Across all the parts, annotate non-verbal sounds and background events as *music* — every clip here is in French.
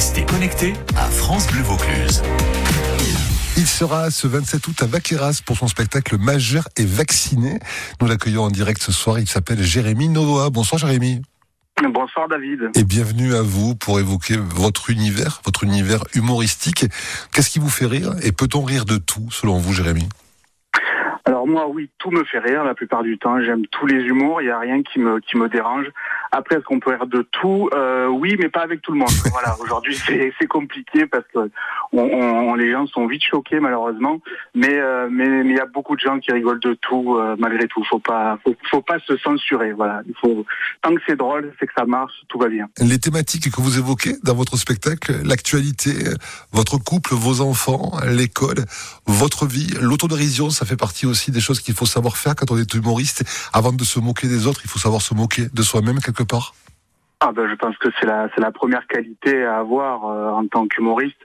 Restez connectés à France Bleu Vaucluse. Il sera ce 27 août à Vaqueras pour son spectacle Majeur et vacciné. Nous l'accueillons en direct ce soir. Il s'appelle Jérémy Novoa. Bonsoir Jérémy. Bonsoir David. Et bienvenue à vous pour évoquer votre univers, votre univers humoristique. Qu'est-ce qui vous fait rire et peut-on rire de tout selon vous Jérémy? Moi, oui, tout me fait rire la plupart du temps. J'aime tous les humours. Il n'y a rien qui me qui me dérange. Après, est-ce qu'on peut rire de tout? Euh, Oui, mais pas avec tout le monde. *laughs* voilà. Aujourd'hui, c'est compliqué parce que on, les gens sont vite choqués malheureusement. Mais euh, mais il y a beaucoup de gens qui rigolent de tout euh, malgré tout. Faut pas faut, faut pas se censurer. Voilà. Il faut tant que c'est drôle, c'est que ça marche, tout va bien. Les thématiques que vous évoquez dans votre spectacle, l'actualité, votre couple, vos enfants, l'école, votre vie, l'autodérision, ça fait partie aussi des choses qu'il faut savoir faire quand on est humoriste. Avant de se moquer des autres, il faut savoir se moquer de soi-même quelque part. Ah ben, je pense que c'est la la première qualité à avoir euh, en tant qu'humoriste.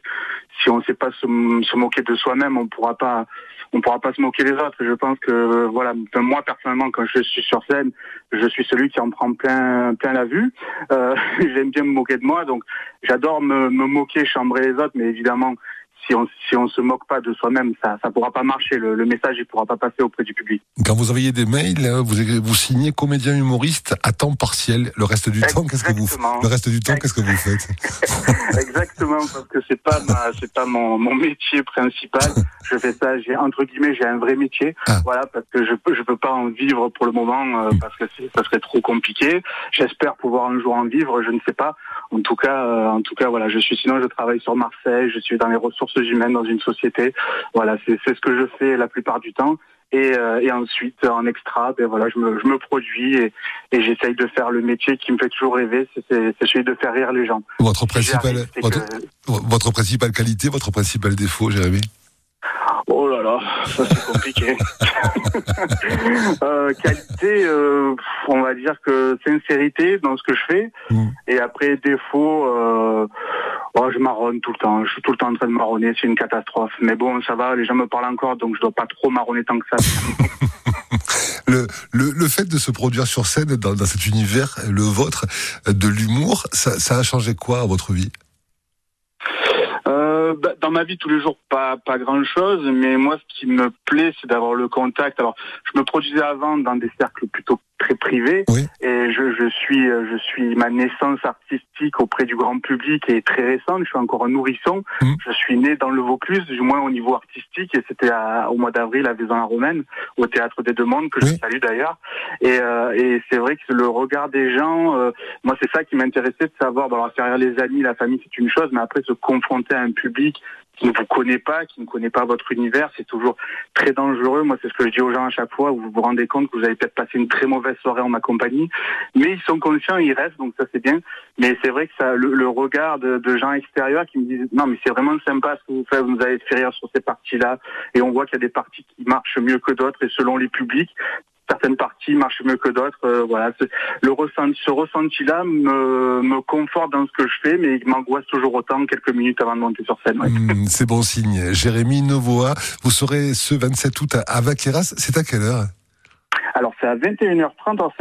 Si on ne sait pas se, moquer de soi-même, on pourra pas on pourra pas se moquer des autres. Je pense que voilà, moi personnellement, quand je suis sur scène, je suis celui qui en prend plein plein la vue. Euh, *laughs* J'aime bien me moquer de moi, donc j'adore me moquer, chambrer les autres, mais évidemment, si on si on se moque pas de soi-même, ça ça pourra pas marcher. Le, le, message il pourra pas passer auprès du public. Quand vous envoyez des mails, hein, vous vous signez comédien humoriste à temps partiel. Le reste du temps, qu'est-ce que vous le reste du temps, qu'est-ce que vous faites? *laughs* Exactement, parce que c'est pas ma c'est pas mon mon métier principal. Je fais ça, j'ai entre guillemets, j'ai un vrai métier. Ah. Voilà, parce que je peux je peux pas en vivre pour le moment euh, parce que ça serait trop compliqué. J'espère pouvoir un jour en vivre, je ne sais pas. En tout cas, euh, en tout cas, voilà, je suis sinon je travaille sur Marseille, je suis dans les ressources humaines dans une société. Voilà, c'est ce que je fais la plupart du temps. Et, euh, et ensuite, en extra, ben voilà, je me, je me produis et, et j'essaye de faire le métier qui me fait toujours rêver, c'est celui de faire rire les gens. Votre principale, votre, votre principale qualité, votre principal défaut, Jérémy? Là ça c'est compliqué. *laughs* euh, qualité, euh, on va dire que sincérité dans ce que je fais. Mm. Et après défaut, euh, oh, je marronne tout le temps. Je suis tout le temps en train de marronner, c'est une catastrophe. Mais bon, ça va, les gens me parlent encore, donc je dois pas trop marronner tant que ça. *laughs* le, le, le, fait de se produire sur scène dans, dans cet univers, le vôtre, de l'humour, ça, ça a changé quoi à votre vie? Dans ma vie tous les jours, pas pas grand chose, mais moi ce qui me plaît, c'est d'avoir le contact. Alors, je me produisais avant dans des cercles plutôt très privé. Et je, je suis je suis ma naissance artistique auprès du grand public est très récente. Je suis encore un nourrisson. Mmh. je suis né dans le Vaucluse du moins au niveau artistique. Et c'était au mois d'avril à Vaison-la-Romaine au théâtre des Deux Mondes que je salue d'ailleurs. Et, euh, et c'est vrai que le regard des gens euh, moi c'est ça qui m'intéressait de savoir. Bon, alors faire les amis la famille c'est une chose mais après se confronter à un public qui ne vous connaît pas, qui ne connaît pas votre univers, c'est toujours très dangereux. Moi, c'est ce que je dis aux gens à chaque fois. Vous vous rendez compte que vous avez peut-être passé une très mauvaise soirée en ma compagnie, mais ils sont conscients, ils restent, donc ça c'est bien. Mais c'est vrai que ça, le, regard de, de, gens extérieurs qui me disent non, mais c'est vraiment sympa ce que vous faites, vous avez fait rire sur ces parties-là, et on voit qu'il y a des parties qui marchent mieux que d'autres, et selon les publics, certaines parties marchent mieux que d'autres. Euh, voilà, le ressenti, ce ressenti-là me, me conforte dans ce que je fais, mais il m'angoisse toujours autant quelques minutes avant de monter sur scène. Hmm, c'est bon signe. Jérémy Novoa, vous serez ce 27 août à Vaqueras. C'est à quelle heure? Alors c'est à 21h30,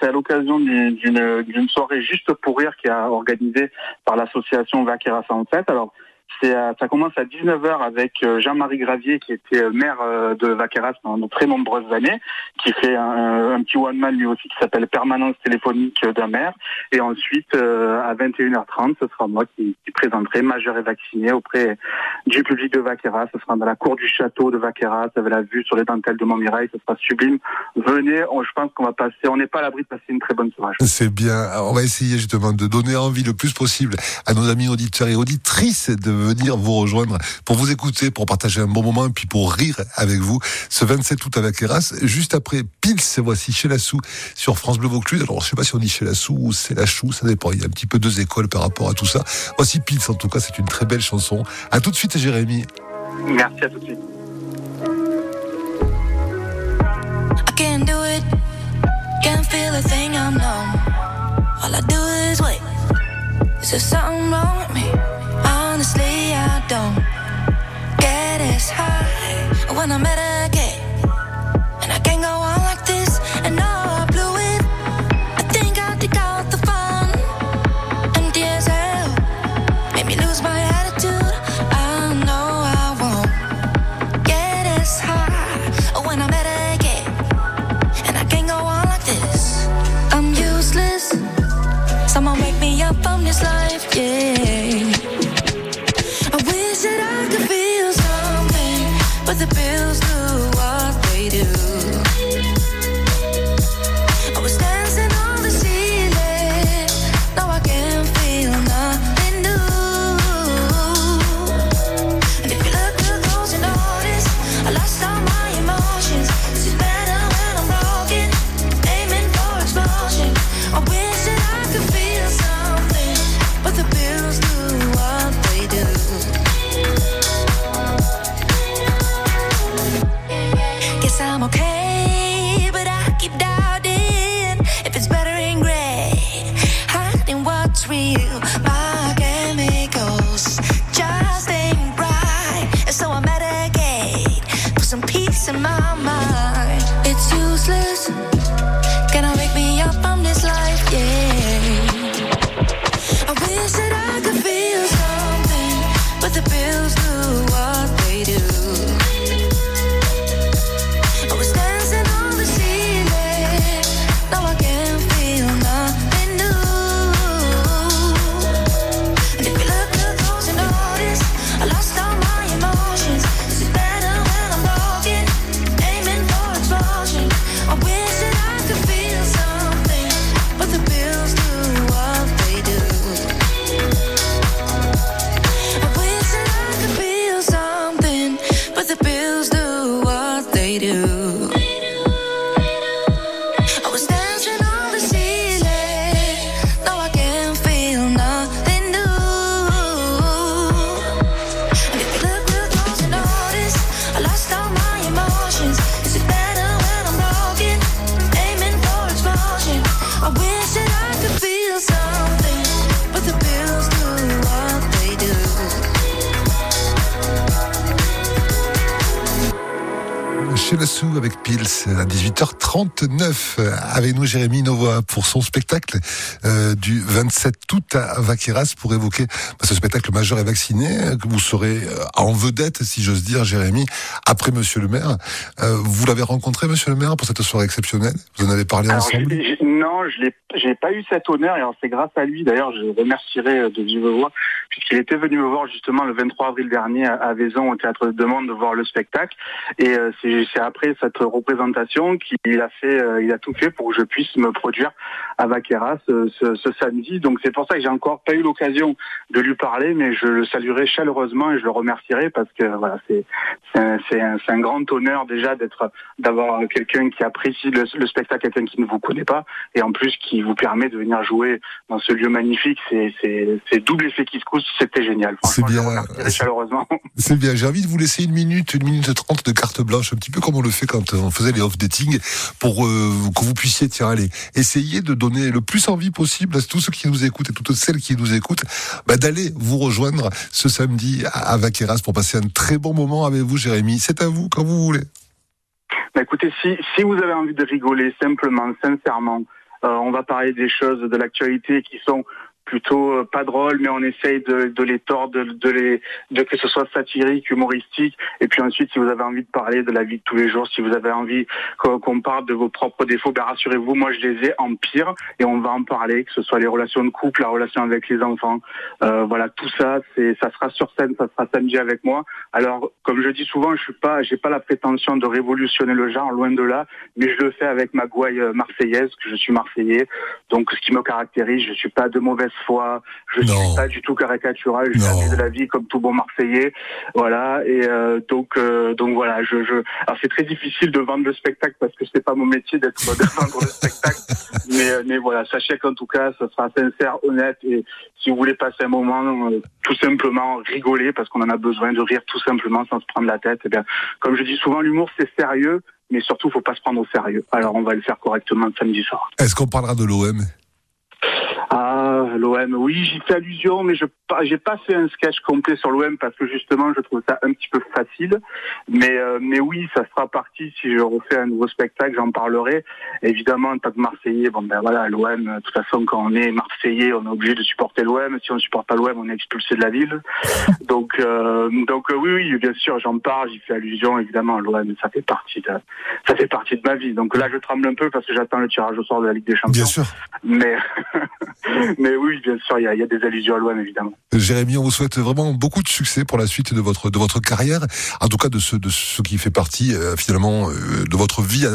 c'est à l'occasion d'une soirée juste pour rire qui est organisée par l'association Vaqueras en fait. Alors ça commence à 19h avec euh, Jean-Marie Gravier, qui était euh, maire euh, de Vaqueras pendant de très nombreuses années, qui fait un, petit one-man lui aussi qui s'appelle Permanence téléphonique d'un maire. Et ensuite, à 21h30, ce sera moi qui, qui, présenterai Majeur et vacciné auprès du public de Vaqueras. Ce sera dans la cour du château de Vaqueras, avec la vue sur les dentelles de Montmirail. Ce sera sublime. Venez, je pense qu'on va passer, on n'est pas à l'abri de passer une très bonne soirée. C'est bien. on va essayer justement de donner envie le plus possible à nos amis auditeurs et auditrices de venir vous rejoindre pour vous écouter, pour partager un bon moment et puis pour rire avec vous ce 27 août avec Eras. Juste après Pils, voici chez la Sou sur France Bleu Vaucluse. Alors je sais pas si on dit chez la Sou ou c'est la Chou, ça dépend. Il y a un petit peu deux écoles par rapport à tout ça. Voici Pils, en tout cas, c'est une très belle chanson. À tout de suite, Jérémy. Merci à tout de suite. honestly, I don't get as high. When I'm at a mind. It's useless. Gonna wake me up from this life, yeah. wish it avec Pils à 18h39 avec nous Jérémy Novoa pour son spectacle euh, du 27 août à Vaqueras pour évoquer bah, ce spectacle majeur et vacciné que vous serez euh, en vedette si j'ose dire Jérémy après Monsieur le maire. Euh, vous l'avez rencontré Monsieur le maire pour cette soirée exceptionnelle? Vous en avez parlé ensemble? Non, je j'ai pas eu cet honneur et c'est grâce à lui d'ailleurs je remercierai de vive voix puisqu'il était venu me voir justement le 23 avril dernier à Vaison au théâtre de Demande de voir le spectacle. Et c'est après cette représentation qu'il a fait, euh, il a tout fait pour que je puisse me produire à Vaqueras ce, ce, samedi. Donc c'est pour ça que j'ai encore pas eu l'occasion de lui parler, mais je le saluerai chaleureusement et je le remercierai parce que voilà, c'est c'est un, un, grand honneur déjà d'être d'avoir quelqu'un qui apprécie le, le spectacle, quelqu'un qui ne vous connaît pas et en plus qui vous permet de venir jouer dans ce lieu magnifique. C'est c'est double effet qui se couche, c'était génial. C'est bien. Chaleureusement. C'est bien. J'ai envie de vous laisser une minute, une minute trente de carte blanche, un petit peu comme on le fait quand on faisait les off-dating, pour euh, que vous puissiez, tiens, aller essayer de donner le plus envie possible à tous ceux qui nous écoutent et toutes celles qui nous écoutent, bah, d'aller vous rejoindre ce samedi à Vaqueras pour passer un très bon moment avec vous, Jérémy. C'est à vous quand vous voulez. Bah, écoutez, si, si vous avez envie de rigoler simplement, sincèrement, euh, on va parler des choses de l'actualité qui sont plutôt euh, pas drôle, mais on essaye de, de les tordre, de, de, les, de que ce soit satirique, humoristique. Et puis ensuite, si vous avez envie de parler de la vie de tous les jours, si vous avez envie qu'on parle de vos propres défauts, ben rassurez-vous, moi je les ai en pire et on va en parler, que ce soit les relations de couple, la relation avec les enfants. Euh, voilà, tout ça, c'est ça sera sur scène, ça sera samedi avec moi. Alors, comme je dis souvent, je suis pas, j'ai pas la prétention de révolutionner le genre, loin de là, mais je le fais avec ma gouaille euh, marseillaise, que je suis marseillais. Donc, ce qui me caractérise, je suis pas de mauvaise foi. Je ne suis pas du tout caricatural. Je vis de la vie comme tout bon Marseillais. Voilà. Et euh, donc, euh, donc voilà. Je, je... Alors c'est très difficile de vendre le spectacle parce que c'est pas mon métier d'être de *laughs* vendre le spectacle. Mais, euh, mais voilà, sachez qu'en tout cas, ça sera sincère, honnête. Et si vous voulez passer un moment, tout simplement rigoler parce qu'on en a besoin de rire tout simplement sans se prendre la tête. Et eh bien, comme je dis souvent, l'humour c'est sérieux mais surtout, faut pas se prendre au sérieux. Alors, on va le faire correctement samedi soir. Est-ce qu'on parlera de l'OM l'OM, oui, j'y fais allusion, mais je j'ai pas fait un sketch complet sur l'OM parce que justement, je trouve ça un petit peu facile. Mais euh, mais oui, ça sera parti si je refais un nouveau spectacle, j'en parlerai. Évidemment, en tant que Marseillais, bon ben voilà, l'OM, de toute façon, quand on est Marseillais, on est obligé de supporter l'OM. Si on ne supporte pas l'OM, on est expulsé de la ville. *laughs* Donc euh, donc euh, oui, oui, bien sûr, j'en parle, j'y fais allusion. Évidemment, l'OM, ça fait partie de ça fait partie de ma vie. Donc là, je tremble un peu parce que j'attends le tirage au sort de la Ligue des Champions. Bien sûr. Mais *laughs* mais oui, bien sûr, il y, a, des allusions à l'OM, évidemment. Jérémy, on vous souhaite vraiment beaucoup de succès pour la suite de votre de votre carrière, en tout cas de ce de ce qui fait partie euh, finalement euh, de votre vie,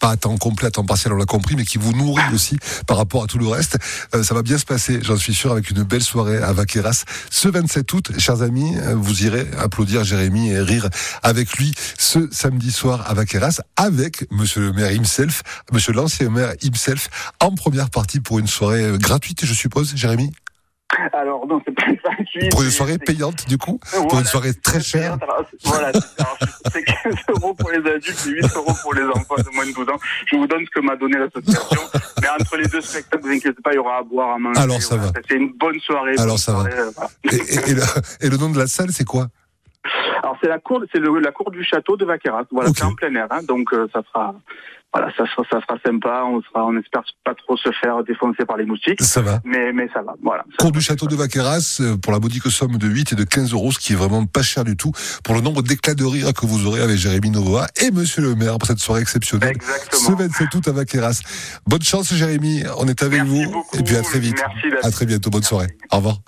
pas à temps complet, à temps partiel, on l'a compris, mais qui vous nourrit aussi par rapport à tout le reste. Euh, ça va bien se passer, j'en suis sûr, avec une belle soirée à Vaqueras ce 27 août. Chers amis, vous irez applaudir Jérémy et rire avec lui ce samedi soir à Vaqueras, avec Monsieur le maire himself, Monsieur l'ancien maire himself, en première partie pour une soirée gratuite, je suppose, Jérémy. Alors non, c'est pas gratuit. Pour une soirée payante, du coup Pour une soirée très chère Voilà, c'est 15 *laughs* euros pour les adultes et 8 euros pour les enfants de moins de 12 ans. Je vous donne ce que m'a donné l'association. Mais entre les deux spectacles, ne vous inquiétez pas, il y aura à boire, à manger. Alors ça va. C'est une bonne soirée. Alors ça va. Et, et, le, nom de la salle, c'est quoi alors c'est la cour, c'est la cour du château de Vaqueras. Voilà, c'est en plein air, hein, donc euh, ça sera voilà, ça, ça sera sympa. On sera, on espère pas trop se faire défoncer par les moustiques. Ça va. Mais, mais ça va. Voilà. Cours du château de Vaqueras euh, pour la modique somme de 8 et de 15 euros, ce qui est vraiment pas cher du tout pour le nombre d'éclats de rire que vous aurez avec Jérémy Novoa et Monsieur le maire pour cette soirée exceptionnelle. Exactement. Ce 27 août à Vaqueras. Bonne chance, Jérémy. On est avec Merci vous. Beaucoup. Et puis à très vite. Merci à très bientôt. Bonne soirée. Au revoir.